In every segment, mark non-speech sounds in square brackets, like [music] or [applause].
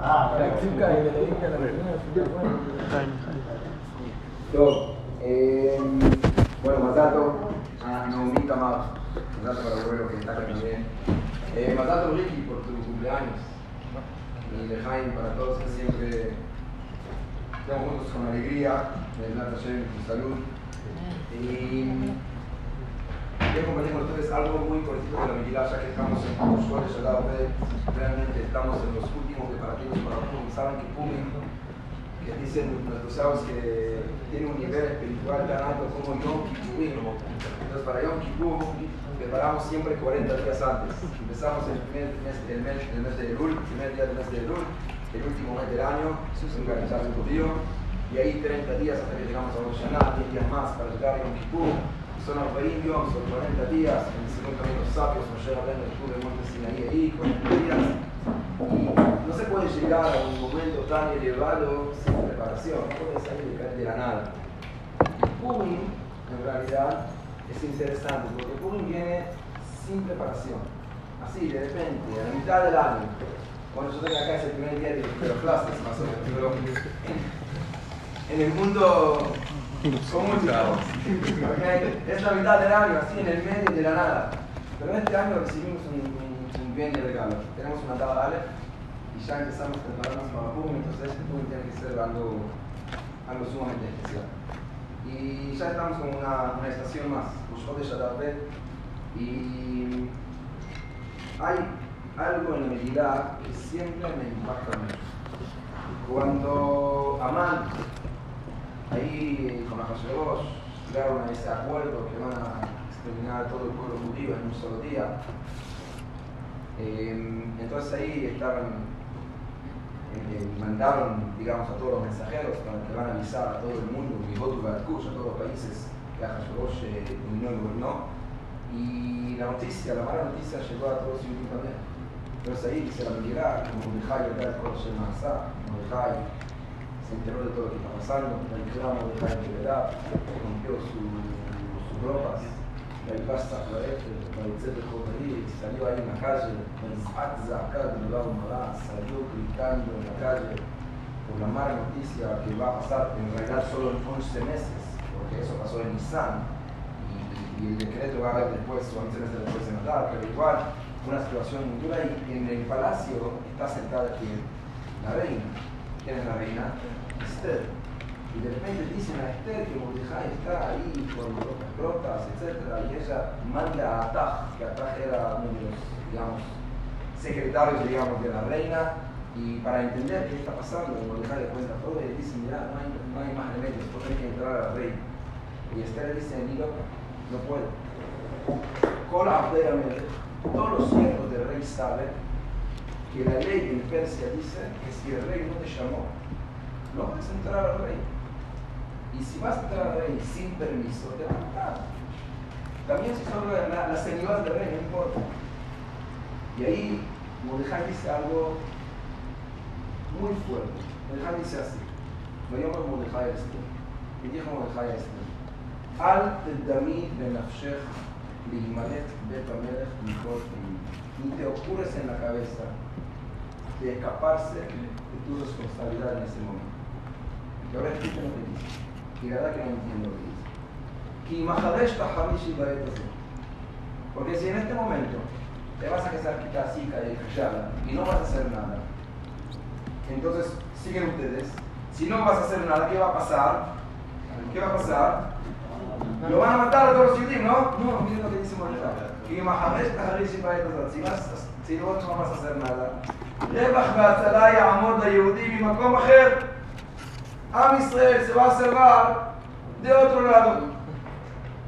Ah, eh, bueno, Masato, a Naomi Tamar, Masato para abuelo que está también. Eh, Masato Ricky por tu cumpleaños. Y Lejaim para todos que siempre estamos juntos con alegría, de la tu salud. Y ustedes algo muy cortito de la Megillah, ya que estamos en realmente estamos en los últimos preparativos para Pum. Saben que Pum, que dicen nuestros sabios que tiene un nivel espiritual tan alto como Yom Kippur. Entonces para Yom Kippur preparamos siempre 40 días antes. Empezamos el primer mes, el mes, de Elul, el primer día del mes de Elul, el último mes del año, es un calendario y ahí 30 días hasta que llegamos a Rosh 10 días más para llegar a Yom Kippur son 40 son 40 días, en el segundo camino sabios, Moshe Rabbeinu estuvo en Monte Sinaí ahí, 40 días, y no se puede llegar a un momento tan elevado sin preparación, no puede salir de la nada. Purim, en realidad, es interesante, porque Purim viene sin preparación, así, de repente, a mitad del año, cuando yo tengo acá es el primer día de los clases, más o menos, pero en el mundo ¿Cómo okay. Es la mitad del año, así en el medio de la nada. Pero este año recibimos un, un, bien de regalo. Tenemos una tabla Ale y ya empezamos a prepararnos para PUM, entonces este PUM tiene que ser algo, algo sumamente especial. Y ya estamos con una, una estación más, Ushot de Shadabet, y hay algo en la medida que siempre me impacta mucho. Cuando Amán Ahí Hashemot llegaron a ese acuerdo que van a exterminar a todo el pueblo judío en un solo día. Em, entonces ahí estaban, eh, mandaron, digamos, a todos los mensajeros para que van a avisar a todo el mundo, y voto a todos los países que Hashemot dominó y gobernó. Y la noticia, la mala noticia llegó a todos judíos también. Entonces ahí se la mirar, como Mordejai, el Kodesh Masá, Mordejai, se enteró de todo lo que está pasando, el clamo de la verdad, rompió su, sus ropas, la pasta florete, para el de juvenil, salió ahí en la calle, acá de lado salió gritando en la calle por la mala noticia que va a pasar en realidad solo en 11 meses, porque eso pasó en Nisan, y, el decreto va a haber después, o 11 meses después de matar, pero igual, una situación muy dura, y en el palacio está sentada quien? La reina. ¿Quién es la reina? Esther. Y de repente dicen a Esther que Mordejai está ahí con los brotas, etc. Y ella manda a Ataj, que Ataj era uno de los, digamos, secretarios, digamos, de la reina. Y para entender qué está pasando, Mordejai le cuenta todo y le dice, mira, no hay, más remedios, tú tienes que entrar a reina. Y Esther le dice, ni no puedo. Cola todos los siervos del rey saben que la ley en Persia dice que si el rey no te llamó no puedes entrar al rey. Y si vas a entrar al rey sin permiso, te van a matar. También si son las la señoras del rey, no importa. Y ahí Mordejai dice algo muy fuerte. Mordejai dice así. Lo llamo Mordejai Esther. Y dijo Mordejai Esther. Al tedamid benafshech lihimalet bet amelech mejor Ni te ocurres en la cabeza de escaparse de tu responsabilidad en ese momento. Y ahora escuchen lo que dice. Y la verdad que no entiendo lo que dice. Porque si en este momento te vas a quedar quitar y callada y no vas a hacer nada, entonces siguen ustedes. Si no vas a hacer nada, ¿qué va a pasar? ¿Qué va a pasar? Lo van a matar a todos los judíos, ¿no? No, miren lo que dice Mordecai. Si vas, si no, no vas a hacer nada. רווח והצלה יעמוד ליהודי ממקום אחר Am Israel se va a salvar de otro lado.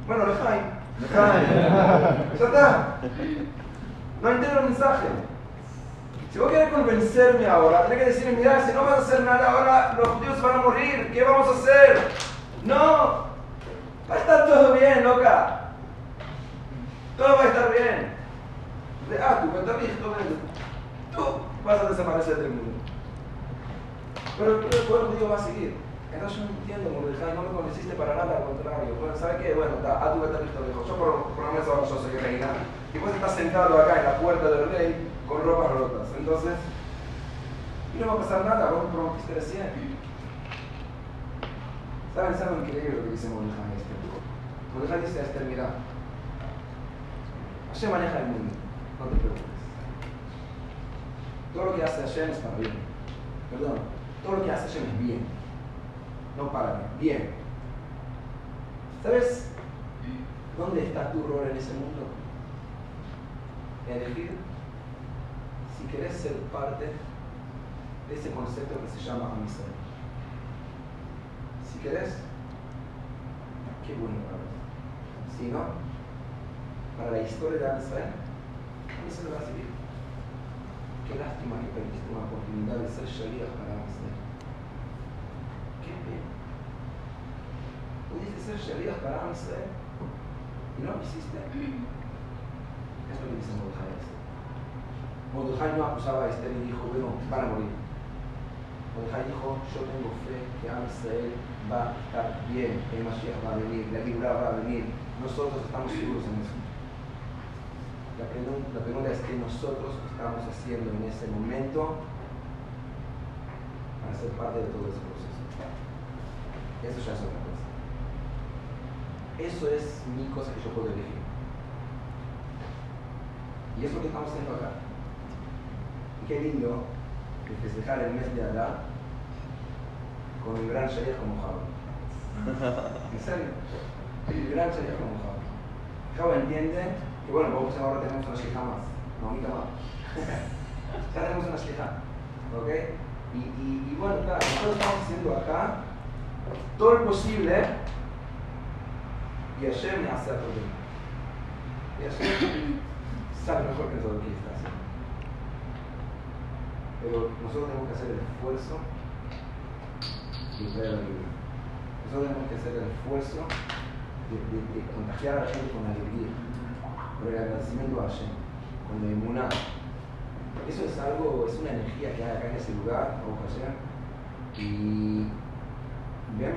Bueno, Lejaim. [laughs] Ya está. No entiendo el mensaje. Si vos querés convencerme ahora, tenés que decirme, mira, si no vas a hacer nada ahora, los judíos van a morir, ¿qué vamos a hacer? No, va a estar todo bien, loca. Todo va a estar bien. De ah, tu cuenta tú vas a desaparecer del mundo. Pero el pueblo judío va a seguir. Entonces yo no entiendo, Mordecai, no me convenciste para nada, al contrario. Bueno, ¿sabes qué? Bueno, está, a tu visto lejos. Yo por, por lo menos ahora yo soy reina. Y vos estás sentado acá en la puerta del rey con ropas rotas. Entonces, y no va a pasar nada, vos prometiste recién. ¿Saben, saben increíble lo que dice Mordejai este? Mordejai dice a Esther, mira, Hashem maneja el mundo, no te preocupes. Todo lo que hace Hashem es para bien. Perdón, todo lo que hace es bien. No para bien, bien. ¿Sabes dónde está tu rol en ese mundo? Elegir si querés ser parte de ese concepto que se llama amistad. Si querés, qué bueno para. Si no, para la historia de Israel, a mí se lo va a seguir. Qué lástima que perdiste una oportunidad de ser Sharia para Israel. Qué pena. Pudiste ser Sharia para Israel y no lo hiciste. Es lo que dice Mordejai. Mordejai no acusaba a Esther y dijo, bueno, van a morir. Mordejai dijo, yo tengo fe que Israel va a estar bien, el Mashiach va a venir, la Gibra va a venir. Nosotros estamos seguros en eso. La pregunta, la pregunta es qué nosotros estamos haciendo en ese momento para ser parte de todo ese proceso. Eso ya es otra cosa. Eso es mi cosa que yo puedo elegir. Y es lo que estamos haciendo acá. Y qué lindo de festejar el mes de Adá con el gran Shayach como Java. [laughs] ¿En serio? El gran Shayach como Java. Java entiende y bueno, vamos ahora tenemos una shija más, no, mitad más. [laughs] ya tenemos una shija, ¿ok? Y, y, y, bueno, claro, nosotros estamos haciendo acá todo lo posible y Hashem me hace aprender. Y Hashem sabe mejor que todo lo que está haciendo. Pero nosotros tenemos que hacer el esfuerzo de traer la vida. Nosotros tenemos que hacer el esfuerzo de, de, de contagiar a la gente con alegría el agradecimiento a Hashem, con la. Eso es algo, es una energía que hay acá en ese lugar, o Hashem. Y yo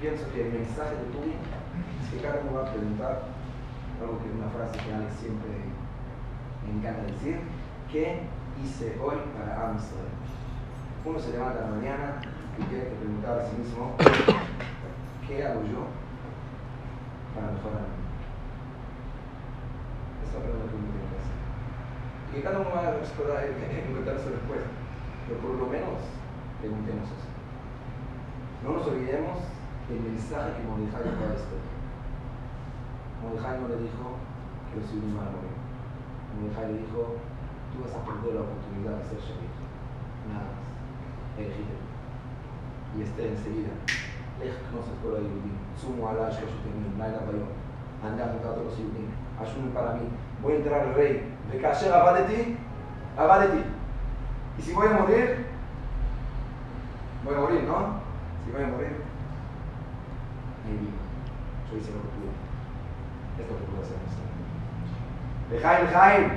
pienso que el mensaje de tu es que cada uno va a preguntar, algo que es una frase que Alex siempre me encanta decir, ¿qué hice hoy para Amsterdam? Uno se levanta la mañana y tiene que preguntar a sí mismo, ¿qué hago yo para mejorar que cada uno va a [laughs] encontrar su respuesta, pero por lo menos preguntemos eso. No nos olvidemos del mensaje que Mordejai dio a esto. Mordejai no le dijo que los judíos iban a morir. Mordejai le dijo, tú vas a perder la oportunidad de ser shahid. Nada más. Elegite. Y este enseguida. Lej conoces por ahí, Sumo Allah, Shoshutim, Naila Bayon. Anda a todos los judíos. Ayunen para mí. Voy a entrar al rey de Kasher Abadeti, Abadeti. Y si voy a morir, voy a morir, ¿no? Si voy a morir, ahí vivo. Yo hice lo que pude. Es lo que puedo hacer. Jaime, Jaime.